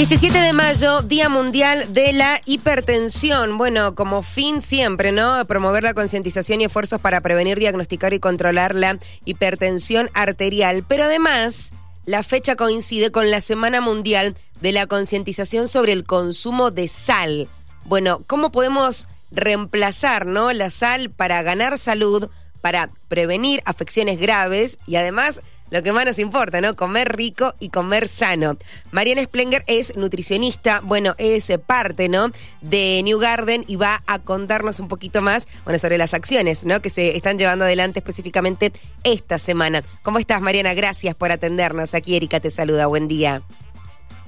17 de mayo, Día Mundial de la Hipertensión. Bueno, como fin siempre, ¿no? Promover la concientización y esfuerzos para prevenir, diagnosticar y controlar la hipertensión arterial. Pero además, la fecha coincide con la Semana Mundial de la Concientización sobre el consumo de sal. Bueno, ¿cómo podemos reemplazar, ¿no? La sal para ganar salud, para prevenir afecciones graves y además lo que más nos importa, ¿no? Comer rico y comer sano. Mariana Splenger es nutricionista, bueno, es parte, ¿no? De New Garden y va a contarnos un poquito más, bueno, sobre las acciones, ¿no? Que se están llevando adelante específicamente esta semana. ¿Cómo estás, Mariana? Gracias por atendernos. Aquí Erika te saluda. Buen día.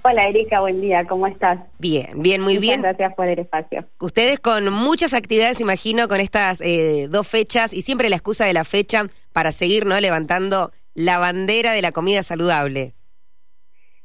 Hola Erika, buen día, ¿cómo estás? Bien, bien, muy bien. Gracias por el espacio. Ustedes con muchas actividades, imagino, con estas eh, dos fechas y siempre la excusa de la fecha para seguir, ¿no? Levantando la bandera de la comida saludable.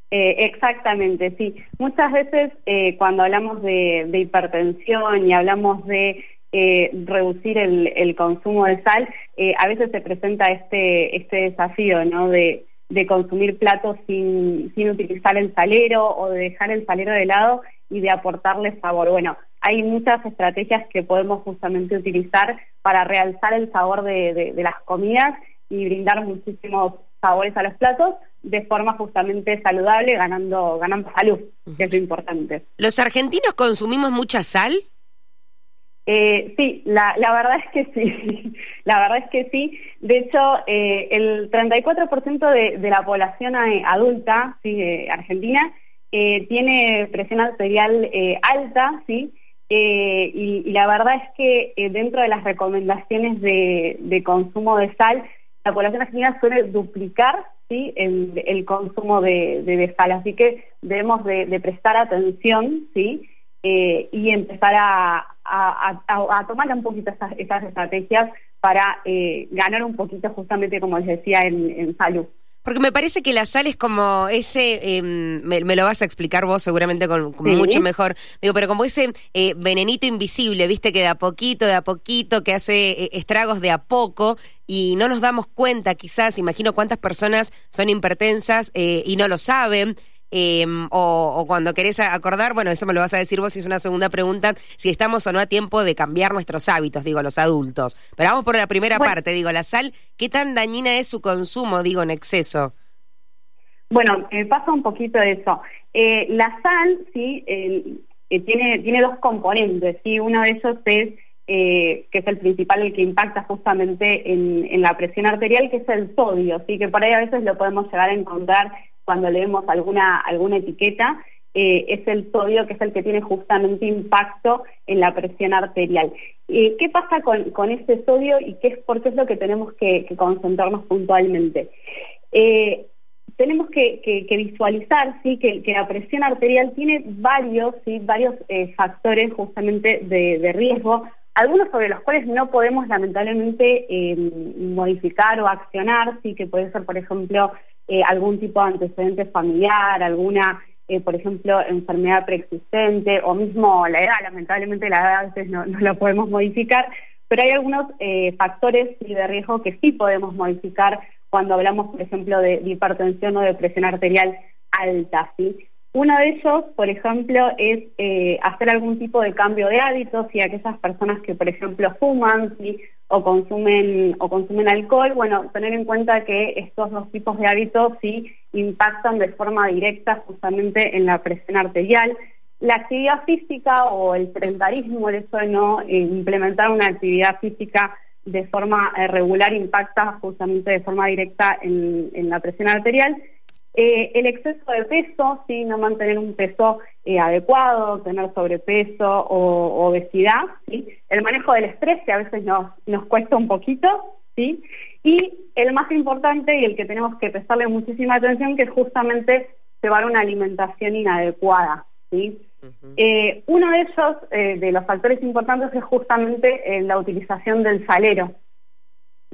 Eh, exactamente, sí. Muchas veces eh, cuando hablamos de, hipertensión y hablamos de eh, reducir el, consumo de sal, a veces se presenta este, este desafío, ¿no? De, consumir platos sin, sin utilizar el salero o de dejar el salero de lado y de aportarle sabor. Bueno, hay muchas estrategias que podemos justamente utilizar para realzar el sabor de las comidas y brindar muchísimos sabores a los platos de forma justamente saludable, ganando, ganando salud, que es lo importante. ¿Los argentinos consumimos mucha sal? Eh, sí, la, la, verdad es que sí, la verdad es que sí. De hecho, eh, el 34% de, de la población eh, adulta sí, argentina tiene presión arterial alta, ¿sí? Y, la verdad es que dentro de las recomendaciones de, de consumo de sal la población argentina suele duplicar ¿sí? el, consumo de, sal, así que debemos de, prestar atención ¿sí? Eh, y empezar a, tomar un poquito esas, estrategias para eh, ganar un poquito justamente, como les decía, en salud. Porque me parece que la sal es como ese, em, me, lo vas a explicar vos seguramente con, mucho mejor, digo, pero como ese eh, venenito invisible, viste, que de a poquito, de a poquito, que hace eh, estragos de a poco y no nos damos cuenta quizás, imagino cuántas personas son hipertensas eh, y no lo saben. Em, o, cuando querés acordar, bueno, eso me lo vas a decir vos si es una segunda pregunta, si estamos o no a tiempo de cambiar nuestros hábitos, digo, los adultos. Pero vamos por la primera parte, digo, la sal, ¿qué tan dañina es su consumo, digo, en exceso? Bueno, me pasa un poquito de eso. Eh, la sal, sí, eh, tiene, tiene dos componentes, sí, uno de ellos es eh, que es el principal, el que impacta justamente en, en, la presión arterial, que es el sodio, ¿sí? que por ahí a veces lo podemos llegar a encontrar cuando leemos alguna, alguna etiqueta, eh, es el sodio que es el que tiene justamente impacto en la presión arterial. Eh, ¿Qué pasa con, con ese sodio y qué es, por qué es lo que tenemos que, concentrarnos puntualmente? Eh, tenemos que, visualizar ¿sí? que, la presión arterial tiene varios, ¿sí? varios factores justamente de, riesgo, algunos sobre los cuales no podemos lamentablemente modificar o accionar, ¿sí? que puede ser, por ejemplo, eh, algún tipo de antecedente familiar, alguna, eh, por ejemplo, enfermedad preexistente o mismo la edad, lamentablemente la edad a veces no, no la podemos modificar, pero hay algunos eh, factores de riesgo que sí podemos modificar cuando hablamos, por ejemplo, de, hipertensión o de presión arterial alta. ¿sí? Uno de ellos, por ejemplo, es hacer algún tipo de cambio de hábitos y aquellas personas que, por ejemplo, fuman o consumen o consumen alcohol, bueno, tener en cuenta que estos dos tipos de hábitos sí impactan de forma directa justamente en la presión arterial. La actividad física o el sedentarismo, el hecho de no eh, implementar una actividad física de forma eh, regular impacta justamente de forma directa en la presión arterial. Eh, el exceso de peso, ¿sí? no mantener un peso eh, adecuado, tener sobrepeso o obesidad, ¿sí? el manejo del estrés, que a veces nos, nos cuesta un poquito, ¿sí? y el más importante y el que tenemos que prestarle muchísima atención, que es justamente llevar una alimentación inadecuada. ¿sí? Eh, uno de ellos, de los factores importantes, es justamente la utilización del salero,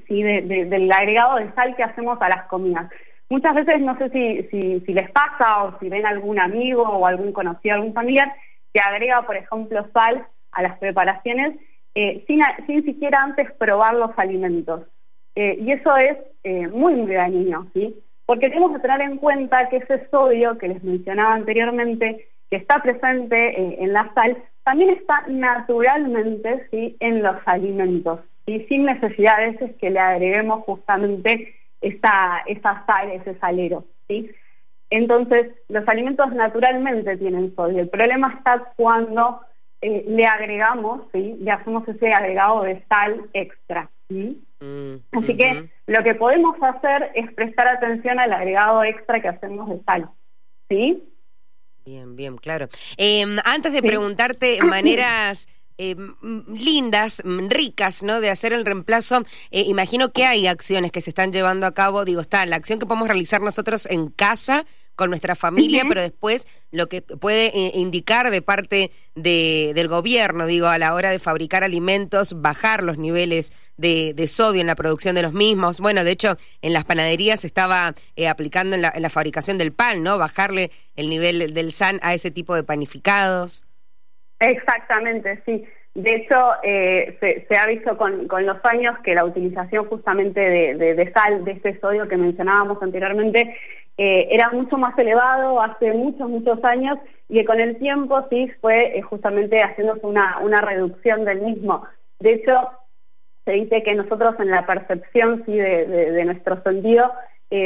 ¿sí? del agregado de sal que hacemos a las comidas. Muchas veces no sé si, si, les pasa o si ven algún amigo o algún conocido, algún familiar que agrega, por ejemplo, sal a las preparaciones eh, sin, sin siquiera antes probar los alimentos. Eh, y eso es eh, muy, muy dañino, ¿sí? Porque tenemos que tener en cuenta que ese sodio que les mencionaba anteriormente, que está presente en la sal, también está naturalmente ¿sí? en los alimentos, y sin necesidad de veces que le agreguemos justamente esa, esa sal, ese salero. ¿sí? Entonces, los alimentos naturalmente tienen sodio. El problema está cuando eh, le agregamos, ¿sí? le hacemos ese agregado de sal extra. Mm, Así que lo que podemos hacer es prestar atención al agregado extra que hacemos de sal. ¿Sí? Bien, bien, claro. Em, antes de preguntarte maneras em, lindas, ricas, ¿no? De hacer el reemplazo, eh, imagino que hay acciones que se están llevando a cabo. Digo, está la acción que podemos realizar nosotros en casa con nuestra familia, pero después lo que puede eh, indicar de parte de, del gobierno, digo, a la hora de fabricar alimentos, bajar los niveles de, sodio en la producción de los mismos. Bueno, de hecho, en las panaderías se estaba eh, aplicando en la, en la, fabricación del pan, ¿no? Bajarle el nivel del SAN a ese tipo de panificados. Exactamente, sí. De hecho, eh, se, ha visto con, los años que la utilización justamente de, sal, de este sodio que mencionábamos anteriormente, eh, era mucho más elevado hace muchos, muchos años y que con el tiempo sí fue eh, justamente haciéndose una, una reducción del mismo. De hecho, se dice que nosotros en la percepción sí, de, nuestro sentido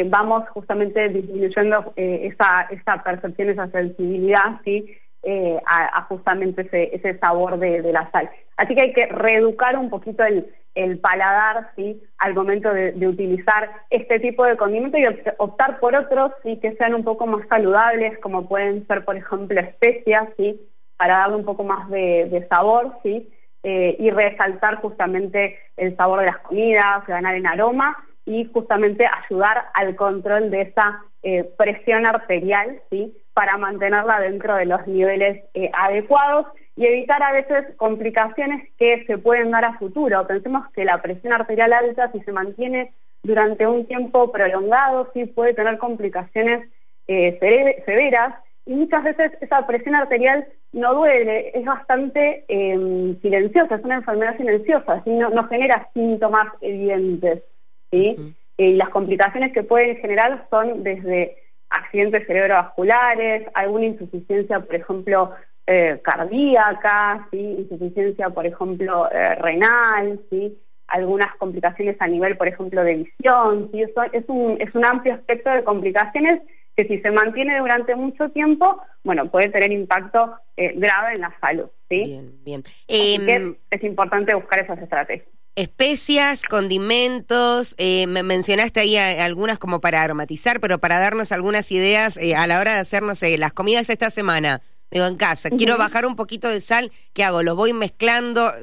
vamos justamente disminuyendo esa, esa percepción, esa sensibilidad, ¿sí? Eh, a, justamente ese, sabor de, la sal. Así que hay que reeducar un poquito el, paladar ¿sí? al momento de, utilizar este tipo de condimento y optar por otros ¿sí? que sean un poco más saludables, como pueden ser, por ejemplo, especias, ¿sí? para darle un poco más de, sabor ¿sí? Eh, y resaltar justamente el sabor de las comidas, ganar en aroma y justamente ayudar al control de esa eh, presión arterial, ¿sí? Para mantenerla dentro de los niveles eh, adecuados y evitar a veces complicaciones que se pueden dar a futuro. Pensemos que la presión arterial alta, si se mantiene durante un tiempo prolongado, sí puede tener complicaciones eh, severas y muchas veces esa presión arterial no duele, es bastante em, silenciosa, es una enfermedad silenciosa, no, genera síntomas evidentes. ¿sí? Y las complicaciones que pueden generar son desde accidentes cerebrovasculares, alguna insuficiencia, por ejemplo, eh, cardíaca, ¿sí? insuficiencia, por ejemplo, eh, renal, ¿sí? algunas complicaciones a nivel, por ejemplo, de visión. ¿sí? Eso es, un, es un amplio espectro de complicaciones que si se mantiene durante mucho tiempo, bueno, puede tener impacto eh, grave en la salud. ¿sí? Bien, bien. Em, es importante buscar esas estrategias especias, condimentos, eh, me mencionaste ahí algunas como para aromatizar, pero para darnos algunas ideas eh, a la hora de hacernos eh, las comidas esta semana. Digo, en casa, quiero bajar un poquito de sal, ¿qué hago? ¿Lo voy mezclando?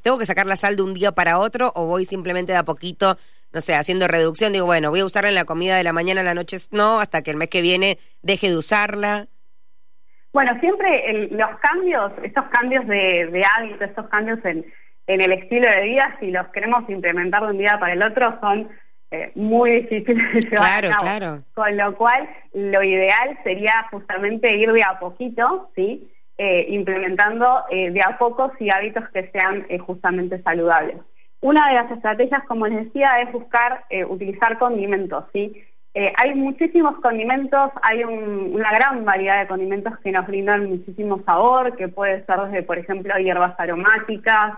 ¿Tengo que sacar la sal de un día para otro o voy simplemente de a poquito, no sé, haciendo reducción? Digo, bueno, voy a usarla en la comida de la mañana, a la noche no, hasta que el mes que viene deje de usarla. Bueno, siempre los cambios, estos cambios de, de hábitos, estos cambios en en el estilo de vida, si los queremos implementar de un día para el otro, son eh, muy difíciles de llevar a cabo. Con lo cual, lo ideal sería justamente ir de a poquito, ¿sí? Eh, implementando eh, de a poco y hábitos que sean justamente saludables. Una de las estrategias, como les decía, es buscar utilizar condimentos, ¿sí? hay muchísimos condimentos, hay una gran variedad de condimentos que nos brindan muchísimo sabor, que puede ser desde, por ejemplo, hierbas aromáticas,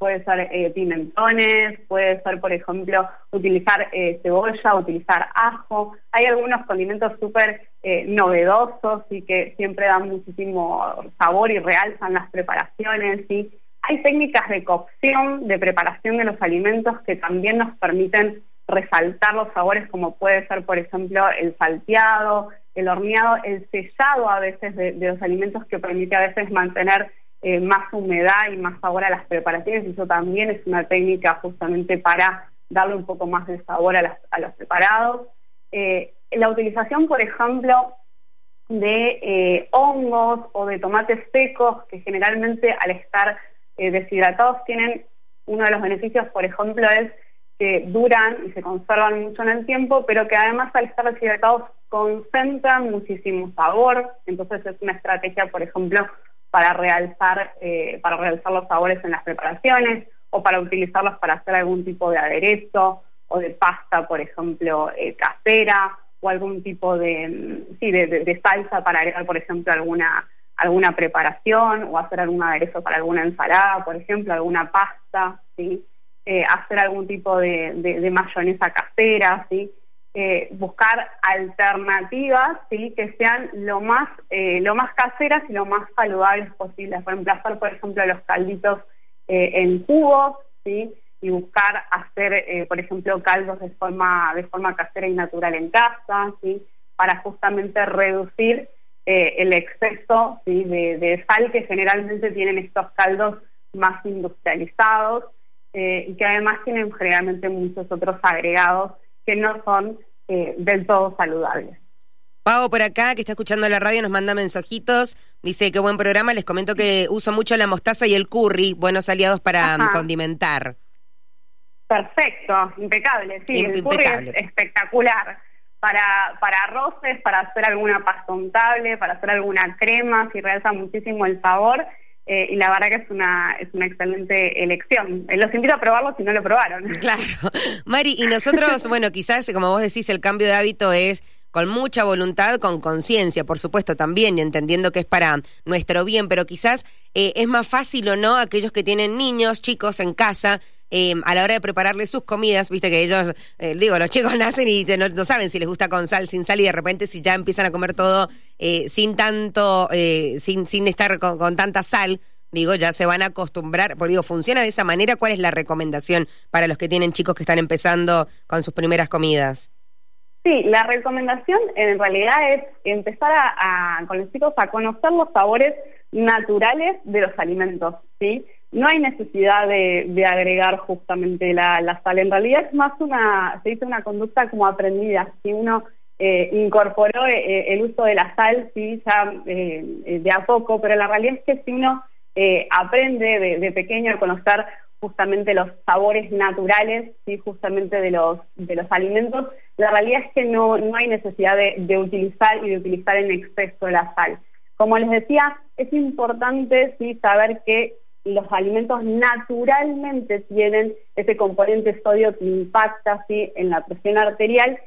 puede ser eh, pimentones, puede ser, por ejemplo, utilizar eh, cebolla, utilizar ajo. Hay algunos condimentos súper eh, novedosos y que siempre dan muchísimo sabor y realzan las preparaciones. ¿sí? Hay técnicas de cocción, de preparación de los alimentos que también nos permiten resaltar los sabores, como puede ser, por ejemplo, el salteado, el horneado, el sellado a veces de los alimentos que permite a veces mantener eh, más humedad y más sabor a las preparaciones eso también es una técnica justamente para darle un poco más de sabor a, los preparados. Eh, la utilización, por ejemplo, de eh, hongos o de tomates secos que generalmente al estar deshidratados tienen uno de los beneficios, por ejemplo, es que duran y se conservan mucho en el tiempo, pero que además al estar deshidratados concentran muchísimo sabor, entonces es una estrategia, por ejemplo, para realzar, eh, para realzar los sabores en las preparaciones o para utilizarlos para hacer algún tipo de aderezo o de pasta, por ejemplo, eh, casera o algún tipo de, sí, de, salsa para agregar, por ejemplo, alguna, alguna preparación o hacer algún aderezo para alguna ensalada, por ejemplo, alguna pasta, ¿sí? Eh, hacer algún tipo de, de mayonesa casera, ¿sí? Eh, buscar alternativas ¿sí? que sean lo más, eh, lo más caseras y lo más saludables posibles. Reemplazar, por ejemplo, los calditos eh, en jugos ¿sí? y buscar hacer, por ejemplo, caldos de forma, de forma casera y natural en casa, ¿sí? para justamente reducir el exceso de, de, sal que generalmente tienen estos caldos más industrializados y que además tienen generalmente muchos otros agregados que no son eh, del todo saludables. Pau por acá, que está escuchando la radio, nos manda mensajitos. Dice, qué buen programa. Les comento que uso mucho la mostaza y el curry, buenos aliados para condimentar. Perfecto, impecable. Sí, el curry es espectacular. Para, para arroces, para hacer alguna pasta untable, para hacer alguna crema, si realza muchísimo el sabor. Eh, y la verdad que es una, es una excelente elección. Eh, los invito a probarlo si no lo probaron. Claro. Mari, y nosotros, bueno, quizás, como vos decís, el cambio de hábito es con mucha voluntad, con conciencia, por supuesto, también, entendiendo que es para nuestro bien, pero quizás eh, es más fácil o no aquellos que tienen niños, chicos en casa, eh, a la hora de prepararles sus comidas, viste que ellos, eh, digo, los chicos nacen y no, saben si les gusta con sal, sin sal, y de repente si ya empiezan a comer todo eh, sin tanto, sin, sin estar con, tanta sal, digo, ya se van a acostumbrar, porque digo, funciona de esa manera, ¿cuál es la recomendación para los que tienen chicos que están empezando con sus primeras comidas? Sí, la recomendación en realidad es empezar a, con los chicos a conocer los sabores naturales de los alimentos, ¿sí? No hay necesidad de, agregar justamente la, sal. En realidad es más una, se dice una conducta como aprendida. Si uno eh, incorporó eh, eh, el uso de la sal, sí, ya de a poco, pero la realidad es que si uno aprende de, pequeño a conocer justamente los sabores naturales, sí, justamente de los, de los alimentos, la realidad es que no, no hay necesidad de, de utilizar y de utilizar en exceso la sal. Como les decía, es importante sí, saber que los alimentos naturalmente tienen ese componente sodio que impacta ¿sí? en la presión arterial.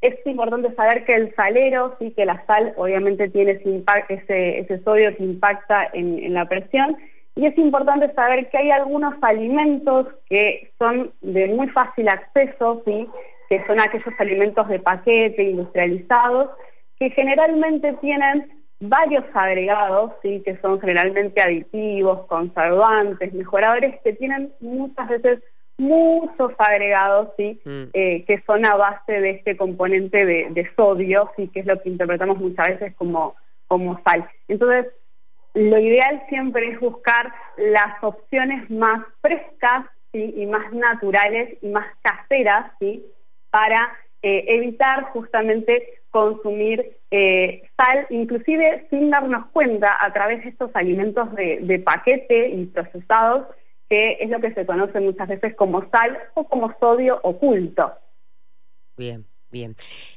Es importante saber que el salero, sí, que la sal obviamente tiene ese, sodio que impacta en, la presión. Y es importante saber que hay algunos alimentos que son de muy fácil acceso, ¿sí? que son aquellos alimentos de paquete, industrializados, que generalmente tienen varios agregados, ¿sí? que son generalmente aditivos, conservantes, mejoradores, que tienen muchas veces muchos agregados, ¿sí? Mm. Eh, que son a base de este componente de, sodio, ¿sí? que es lo que interpretamos muchas veces como, como sal. Entonces, lo ideal siempre es buscar las opciones más frescas ¿sí? y más naturales y más caseras ¿sí? para eh, evitar justamente consumir eh, sal, inclusive sin darnos cuenta a través de estos alimentos de, paquete y procesados, que es lo que se conoce muchas veces como sal o como sodio oculto. Bien. Bien,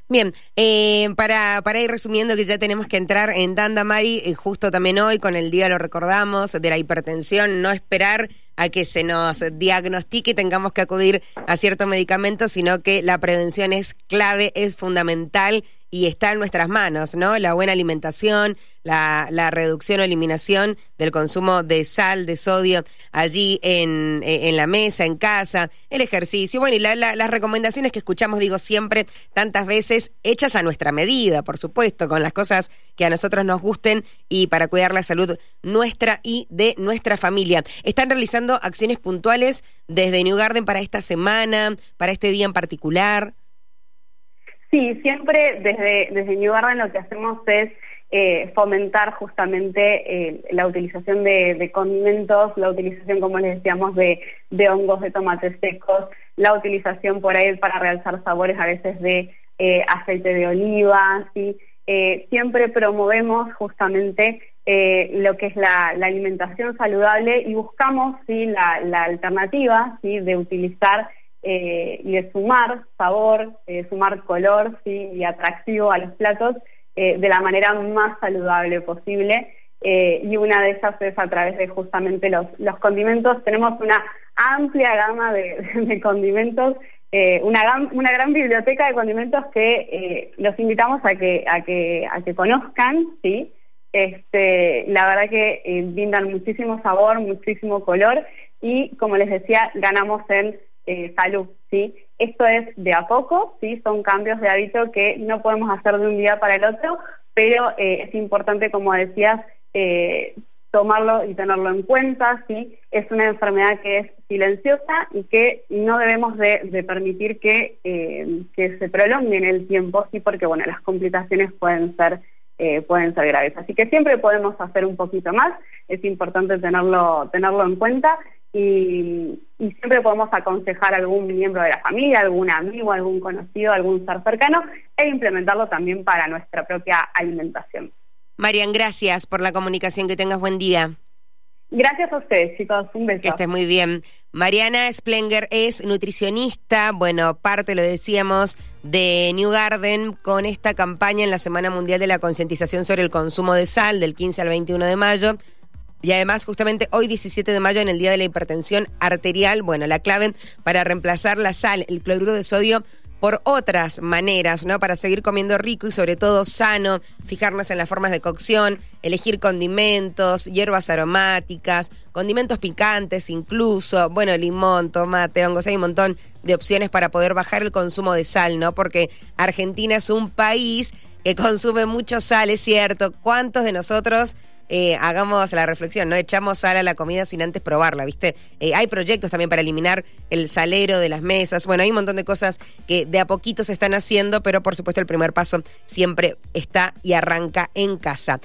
bien. Eh, para, para ir resumiendo que ya tenemos que entrar en Danda Mari, eh, justo también hoy con el día lo recordamos, de la hipertensión, no esperar a que se nos diagnostique y tengamos que acudir a cierto medicamento, sino que la prevención es clave, es fundamental y está en nuestras manos, ¿no? La buena alimentación, la, la reducción o eliminación del consumo de sal, de sodio allí en, en la mesa, en casa, el ejercicio, bueno, y las recomendaciones que escuchamos, digo, siempre, tantas veces, hechas a nuestra medida, por supuesto, con las cosas que a nosotros nos gusten y para cuidar la salud nuestra y de nuestra familia. Están realizando acciones puntuales desde New Garden para esta semana, para este día en particular. Sí, siempre desde, desde New Garden lo que hacemos es eh, fomentar justamente eh, la utilización de, condimentos, la utilización, como les decíamos, de, hongos, de tomates secos, la utilización por ahí para realzar sabores a veces de eh, aceite de oliva, ¿sí? siempre promovemos justamente lo que es la, alimentación saludable y buscamos ¿sí? la, la alternativa ¿sí? de utilizar eh, y de sumar sabor, eh, sumar color y atractivo a los platos eh, de la manera más saludable posible. y una de esas es a través de justamente los, condimentos. Tenemos una amplia gama de, condimentos eh, una, una gran biblioteca de condimentos que eh, los invitamos a que, a que, a que conozcan, ¿sí? Este, la verdad que eh, brindan muchísimo sabor, muchísimo color y, como les decía, ganamos en salud, ¿sí? Esto es de a poco, ¿sí? Son cambios de hábito que no podemos hacer de un día para el otro, pero es importante, como decías, tomarlo y tenerlo en cuenta, ¿sí? Es una enfermedad que es silenciosa y que no debemos de, permitir que, eh, que, se prolongue en el tiempo, sí, porque bueno, las complicaciones pueden ser, eh, pueden ser graves. Así que siempre podemos hacer un poquito más, es importante tenerlo, tenerlo en cuenta y, y siempre podemos aconsejar a algún miembro de la familia, algún amigo, algún conocido, algún ser cercano e implementarlo también para nuestra propia alimentación. Marian, gracias por la comunicación. Que tengas buen día. Gracias a ustedes, chicos. Un beso. Que estés muy bien. Mariana Splenger es nutricionista, bueno, parte, lo decíamos, de New Garden con esta campaña en la Semana Mundial de la Concientización sobre el Consumo de Sal del 15 al 21 de mayo. Y además, justamente hoy 17 de mayo, en el Día de la Hipertensión Arterial, bueno, la clave para reemplazar la sal, el cloruro de sodio, por otras maneras, ¿no? Para seguir comiendo rico y sobre todo sano, fijarnos en las formas de cocción, elegir condimentos, hierbas aromáticas, condimentos picantes incluso, bueno, limón, tomate, hongos, hay un montón de opciones para poder bajar el consumo de sal, ¿no? Porque Argentina es un país que consume mucho sal, es cierto. ¿Cuántos de nosotros eh, hagamos la reflexión, no echamos sal a la comida sin antes probarla, ¿viste? Eh, hay proyectos también para eliminar el salero de las mesas, bueno, hay un montón de cosas que de a poquito se están haciendo, pero por supuesto el primer paso siempre está y arranca en casa.